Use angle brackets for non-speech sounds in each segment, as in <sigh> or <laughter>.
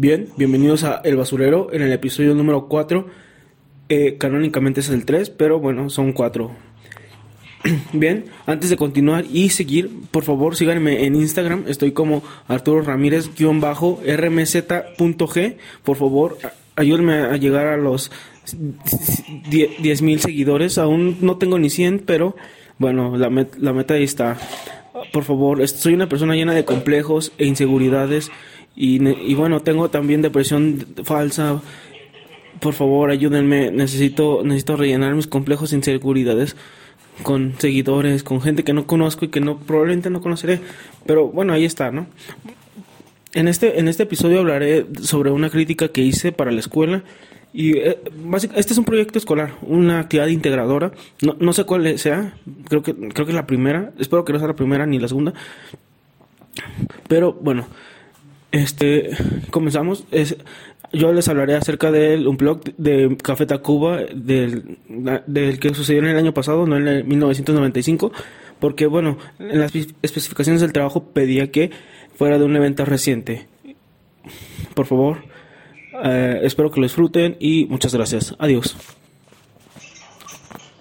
Bien, bienvenidos a El Basurero en el episodio número 4. Eh, canónicamente es el 3, pero bueno, son 4. <clears throat> Bien, antes de continuar y seguir, por favor síganme en Instagram. Estoy como Arturo Ramírez-rmz.g. Por favor, ayúdenme a llegar a los 10.000 seguidores. Aún no tengo ni 100, pero bueno, la, la meta ahí está. Por favor, soy una persona llena de complejos e inseguridades y, bueno, tengo también depresión falsa. Por favor, ayúdenme. Necesito, necesito rellenar mis complejos inseguridades con seguidores, con gente que no conozco y que no probablemente no conoceré. Pero bueno, ahí está, ¿no? En este, en este episodio hablaré sobre una crítica que hice para la escuela. Y eh, este es un proyecto escolar, una actividad integradora. No, no sé cuál sea, creo que, creo que es la primera. Espero que no sea la primera ni la segunda. Pero bueno, este, comenzamos. Es, yo les hablaré acerca de un blog de Café Tacuba, del, del que sucedió en el año pasado, no en el 1995, porque, bueno, en las especificaciones del trabajo pedía que fuera de un evento reciente. Por favor, eh, espero que lo disfruten y muchas gracias. Adiós.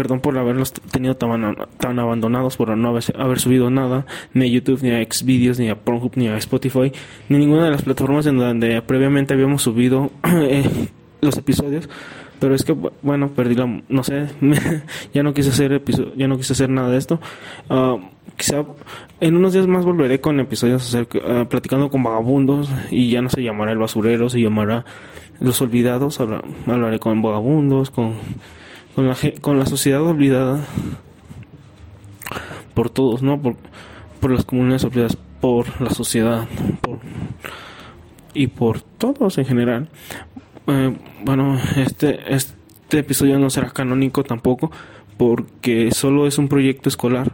Perdón por haberlos tenido tan, tan abandonados, por no haber, subido nada, ni a YouTube, ni a Xvideos, ni a Pornhub, ni a Spotify, ni ninguna de las plataformas en donde previamente habíamos subido <clears throat> eh, los episodios. Pero es que, bueno, perdí la. No sé, <laughs> ya no quise hacer episodio, ya no quise hacer nada de esto. Ah, quizá en unos días más volveré con episodios acerca, uh, platicando con vagabundos y ya no se llamará el basurero, se llamará los olvidados. hablaré con vagabundos, con con la, con la sociedad olvidada por todos, ¿no? Por, por las comunidades olvidadas, por la sociedad, por, y por todos en general. Eh, bueno, este, este episodio no será canónico tampoco, porque solo es un proyecto escolar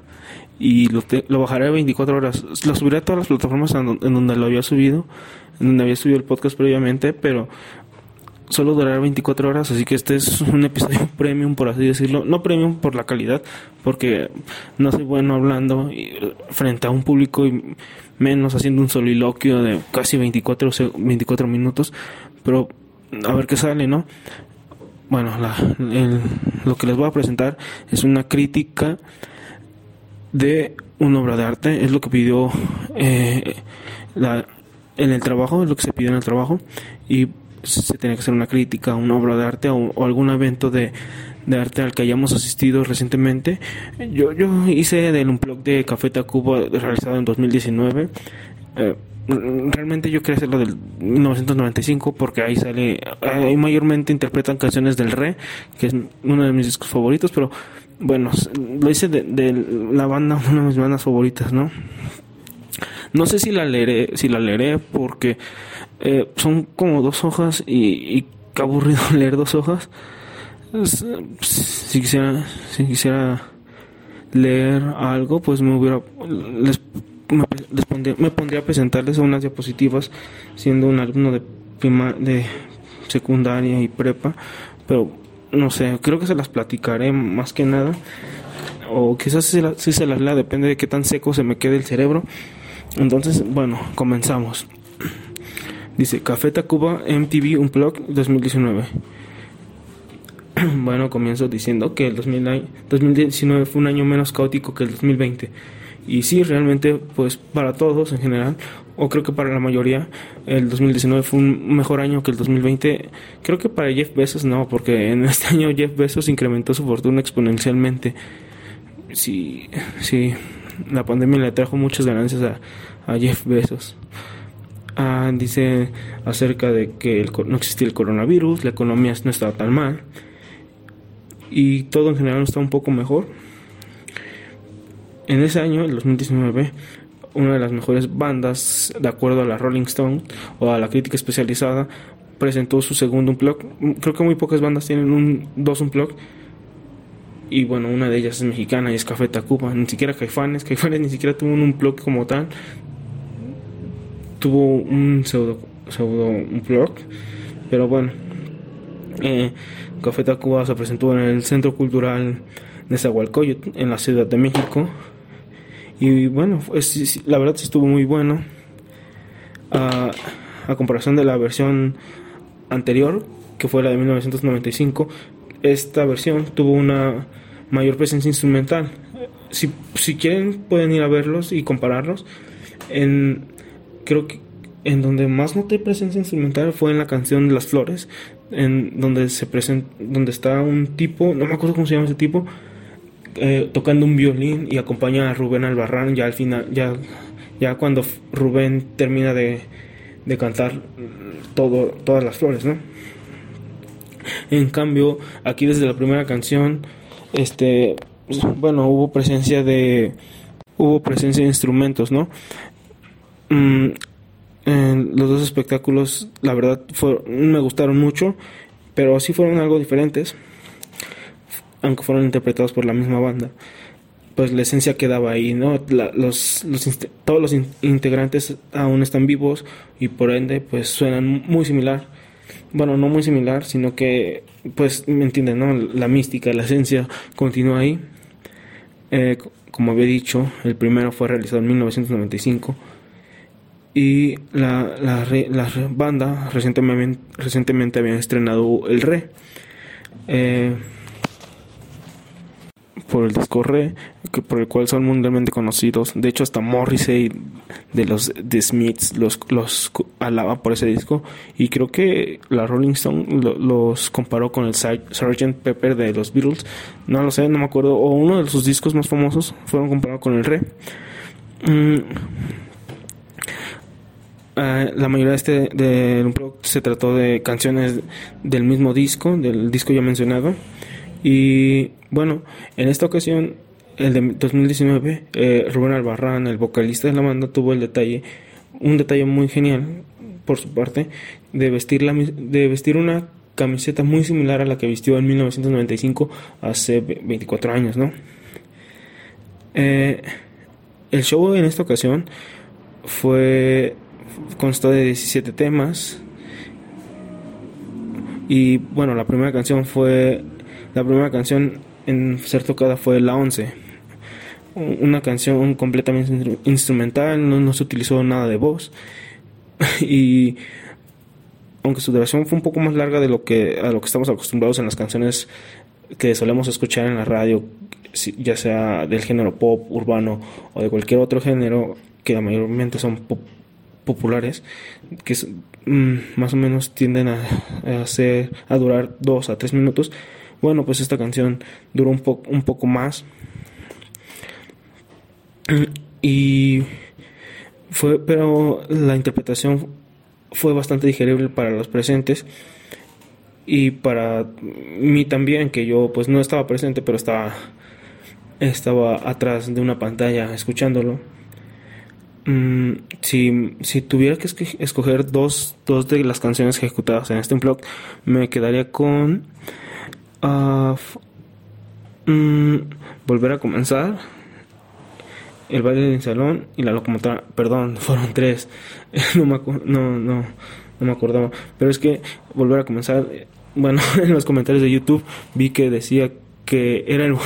y lo, lo bajaré a 24 horas. Lo subiré a todas las plataformas en donde lo había subido, en donde había subido el podcast previamente, pero solo durará 24 horas, así que este es un episodio <laughs> premium, por así decirlo. No premium por la calidad, porque no soy bueno hablando frente a un público y menos haciendo un soliloquio de casi 24, 24 minutos, pero a ver qué sale, ¿no? Bueno, lo que les voy a presentar es una crítica de una obra de arte, es lo que pidió eh, la, en el trabajo, es lo que se pidió en el trabajo, y se tiene que hacer una crítica, una obra de arte o, algún evento de, arte al que hayamos asistido recientemente. Yo, yo hice del un blog de Café Tacuba realizado en 2019. Eh, realmente yo quería hacerlo del 1995 porque ahí sale, ahí mayormente interpretan canciones del Re, que es uno de mis discos favoritos, pero bueno, lo hice de, de la banda, <laughs> una de mis bandas favoritas, ¿no? No sé si la leeré, si la leeré porque eh, son como dos hojas y, y qué aburrido <laughs> leer dos hojas. Si quisiera, si quisiera leer algo, pues me hubiera les, me, pondría, a presentarles unas diapositivas siendo un alumno de de secundaria y prepa, pero no sé, creo que se las platicaré más que nada o quizás si, si se las lea depende de qué tan seco se me quede el cerebro. Entonces, bueno, comenzamos. Dice Café Tacuba MTV Unplugged 2019. bueno, comienzo diciendo que el 2019 fue un año menos caótico que el 2020. Y sí, realmente, pues para todos en general, o creo que para la mayoría, el 2019 fue un mejor año que el 2020. Creo que para Jeff Bezos no, porque en este año Jeff Bezos incrementó su fortuna exponencialmente. Sí, sí, la pandemia le trajo muchas ganancias a, a Jeff Bezos. Ah, dice acerca de que no existía el coronavirus, la economía no estaba tan mal y todo en general está un poco mejor. En ese año, el 2019, una de las mejores bandas, de acuerdo a la Rolling Stone o a la crítica especializada, presentó su segundo unplug. Creo que muy pocas bandas tienen un dos unplug. Y bueno, una de ellas es mexicana y es Café Tacuba. Ni siquiera Caifanes. Caifanes ni siquiera tuvo un unplug como tal tuvo un pseudo, pseudo un blog, pero bueno. Eh, Café Tacuba se presentó en el Centro Cultural de Zahualcoyot, en la Ciudad de México. Y bueno, la verdad estuvo muy bueno. Ah, a comparación de la versión anterior, que fue la de 1995, esta versión tuvo una mayor presencia instrumental. Si, si quieren pueden ir a verlos y compararlos. En, creo que en donde más noté presencia instrumental fue en la canción Las Flores, en donde se presenta, donde está un tipo, no me acuerdo cómo se llama ese tipo, eh, tocando un violín y acompaña a Rubén Albarrán ya al final, ya, ya cuando Rubén termina de, de cantar todo, todas las flores, ¿no? En cambio, aquí desde la primera canción, este, bueno, hubo presencia de, hubo presencia de instrumentos, ¿no? Mm, los dos espectáculos, la verdad, me gustaron mucho, pero sí fueron algo diferentes, aunque fueron interpretados por la misma banda. Pues la esencia quedaba ahí, ¿no? los, todos los integrantes aún están vivos y por ende, pues suenan muy similar. Bueno, no muy similar, sino que, pues, me entienden, ¿no? La mística, la esencia continúa ahí. Eh, como había dicho, el primero fue realizado en 1995 y la, la, la banda recientemente, recientemente habían estrenado El Re. Eh, por el disco Re, que por el cual son mundialmente conocidos. De hecho, hasta Morrissey de los The Smiths los, los alaba por ese disco. Y creo que la Rolling Stone los comparó con el Sgt. Pepper de los Beatles. No lo sé, no me acuerdo. O uno de sus discos más famosos fueron comparados con el Re. Mm, Ah, la mayoría de este de, se trató de canciones del mismo disco, del disco ya mencionado. Y bueno, en esta ocasión, el de 2019, eh, Rubén Albarrán, el vocalista de la banda, tuvo el detalle, un detalle muy genial por su parte, de vestir, la, de vestir una camiseta muy similar a la que vistió en 1995, hace 24 años, ¿no? Eh, el show en esta ocasión fue constó de 17 temas. Y bueno, la primera canción fue. La primera canción en ser tocada fue la 11. Una canción completamente instrumental, no, se utilizó nada de voz. <laughs> y aunque su duración fue un poco más larga de lo que a lo que estamos acostumbrados en las canciones que solemos escuchar en la radio, ya sea del género pop, urbano o de cualquier otro género, que mayormente son pop, populares que mm, más o menos tienden a, a durar dos a tres minutos. Bueno pues esta canción duró un poco un poco más. Y fue pero la interpretación fue bastante digerible para los presentes y para mí también que yo pues no estaba presente pero estaba estaba atrás de una pantalla escuchándolo Mm, si, si, tuviera que escoger dos, dos, de las canciones ejecutadas en este blog, me quedaría con uh, Volver a comenzar, El baile del salón y la locomotora. Perdón, <laughs> fueron tres. <laughs> no, me no, no, me acordaba. Pero es que Volver a comenzar, <laughs> bueno, en los comentarios de YouTube vi que decía que era el,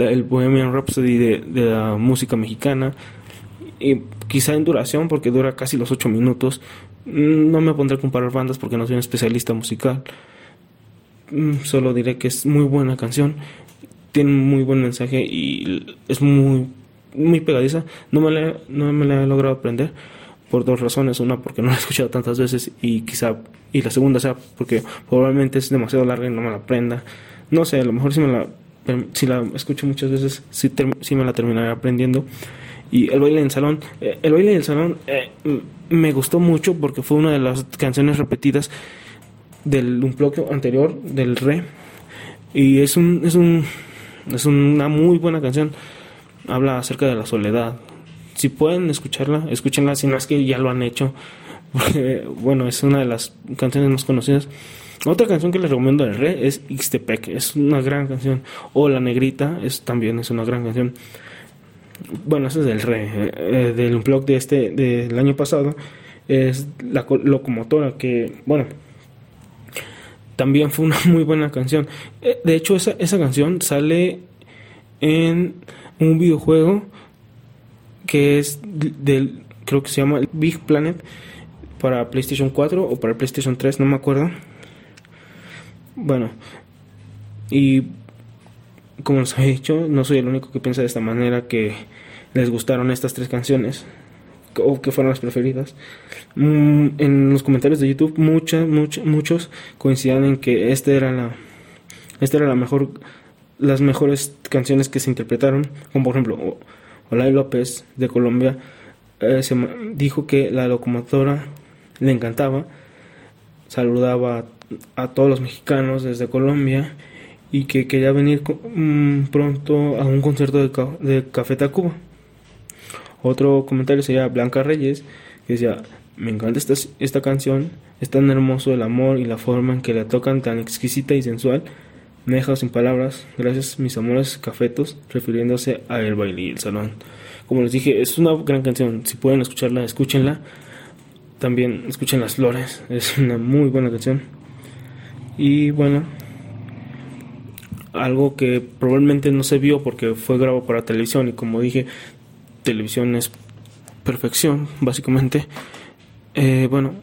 el Bohemian Rhapsody de, de la música mexicana y quizá en duración, porque dura casi los 8 minutos. Mm, no me pondré a comparar bandas porque no soy un especialista musical. Mm, solo diré que es muy buena canción, tiene muy buen mensaje y es muy, muy pegadiza. No me, la, no me la he logrado aprender por dos razones. Una, porque no la he escuchado tantas veces y quizá, y la segunda sea porque probablemente es demasiado larga y no me la aprenda. No sé, a lo mejor si me la, si la escucho muchas veces, sí, sí me la terminaré aprendiendo. Y el baile en salón, eh, el baile en el salón eh, me gustó mucho porque fue una de las canciones repetidas del un bloque anterior, del re. Y es un, es un, es una muy buena canción. Habla acerca de la soledad. Si pueden escucharla, escúchenla, si no es que ya lo han hecho. <laughs> Bueno, es una de las canciones más conocidas. Otra canción que les recomiendo del re es Ixtepec, es una gran canción. O La Negrita, es también es una gran canción bueno, ese es del re, eh, eh, del blog de este, del año pasado, es la locomotora, que, bueno, también fue una muy buena canción. Eh, de hecho, esa, esa canción sale en un videojuego que es del, creo que se llama Big Planet, para PlayStation 4 o para PlayStation 3, no me acuerdo. Bueno, y como les he dicho, no soy el único que piensa de esta manera que les gustaron estas tres canciones o que fueron las preferidas. Mm, en los comentarios de YouTube muchas, muchos coincidían en que esta era la esta era la mejor las mejores canciones que se interpretaron, como por ejemplo Olay López de Colombia eh, se dijo que la locomotora le encantaba, saludaba a, todos los mexicanos desde Colombia y que quería venir mm, pronto a un concierto de, de Café Tacuba. Otro comentario sería Blanca Reyes, que decía, me encanta esta, esta canción, es tan hermoso el amor y la forma en que la tocan, tan exquisita y sensual. Me deja sin palabras, gracias mis amores cafetos, refiriéndose a el baile y el salón. Como les dije, es una gran canción, si pueden escucharla, escúchenla. También escuchen Las Flores, es una muy buena canción. Y bueno, algo que probablemente no se vio porque fue grabado para televisión y como dije, televisión es perfección, <laughs> básicamente. Eh, bueno,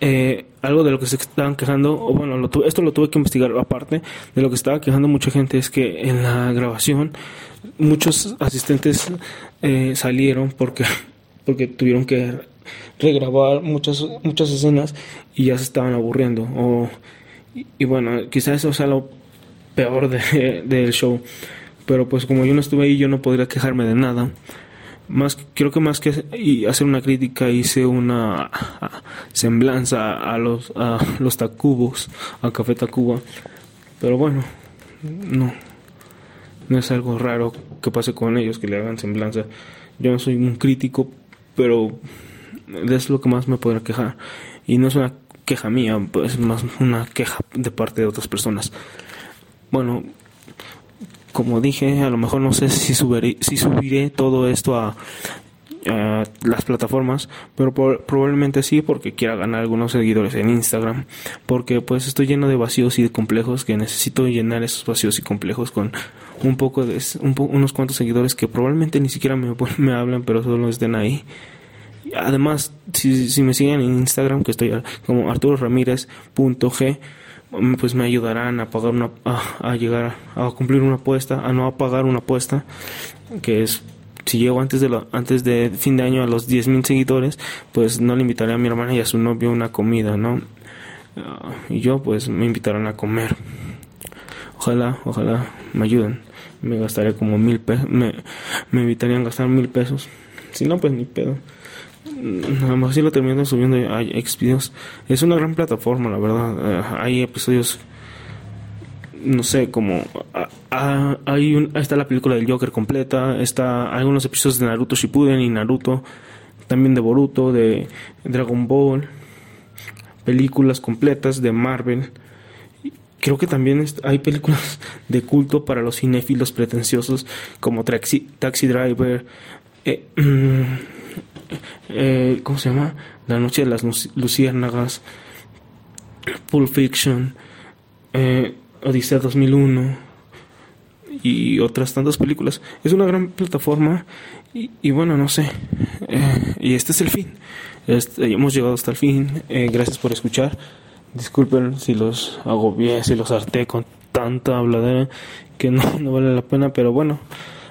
eh, algo de lo que se estaban quejando, o bueno, esto lo tuve que investigar aparte, de lo que estaba quejando mucha gente es que en la grabación muchos asistentes eh, salieron porque, <laughs> porque tuvieron que regrabar muchas, muchas escenas y ya se estaban aburriendo. O, y, bueno, quizás eso sea lo peor de, <laughs> del show. Pero pues como yo no estuve ahí, yo no podría quejarme de nada. Más creo que más que hacer una crítica hice una semblanza a los a los Tacubos, a Café Tacuba. Pero bueno, no no es algo raro que pase con ellos que le hagan semblanza. Yo no soy un crítico, pero es lo que más me podrá quejar. Y no es una queja mía, pues es más una queja de parte de otras personas. Bueno, como dije, a lo mejor no sé si subiré, todo esto a, las plataformas, pero probablemente sí porque quiera ganar algunos seguidores en Instagram, porque pues estoy lleno de vacíos y de complejos que necesito llenar esos vacíos y complejos con un poco de unos cuantos seguidores que probablemente ni siquiera me, <laughs> me hablan, pero solo estén ahí. Además, si, si me siguen en Instagram, que estoy como Arturo Ramírez.g, pues me ayudarán a pagar una a, llegar a cumplir una apuesta a no pagar una apuesta que es si llego antes de lo, antes de fin de año a los 10.000 seguidores pues no le invitaré a mi hermana y a su novio una comida no ah, y yo pues me invitarán a comer. Ojalá ojalá me ayuden. Me gastaré como mil pesos me, me invitarían a gastar mil pesos. Si no pues ni pedo nada más si lo termino subiendo a. Es una gran plataforma, la verdad. Eh, hay episodios, no sé, como hay está la película del Joker completa, está algunos episodios de Naruto Shippuden y Naruto, también de Boruto, de Dragon Ball, películas completas de Marvel. Creo que también hay películas de culto para los cinéfilos pretenciosos como Taxi, Taxi Driver, eh, eh, ¿cómo se llama? La noche de las luciérnagas, Pulp Fiction, eh, Odisea 2001 y otras tantas películas. Es una gran plataforma y, bueno, no sé. Eh, y este es el fin. Este, hemos llegado hasta el fin. Eh, gracias por escuchar. Disculpen si los hago bien, si los harté con tanta habladera que no <laughs> vale la pena, pero bueno.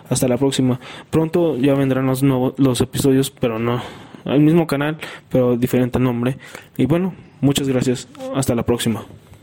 Hasta la próxima. Pronto ya vendrán los nuevos los episodios, pero no al mismo canal, pero diferente nombre. Y bueno, muchas gracias. Hasta la próxima.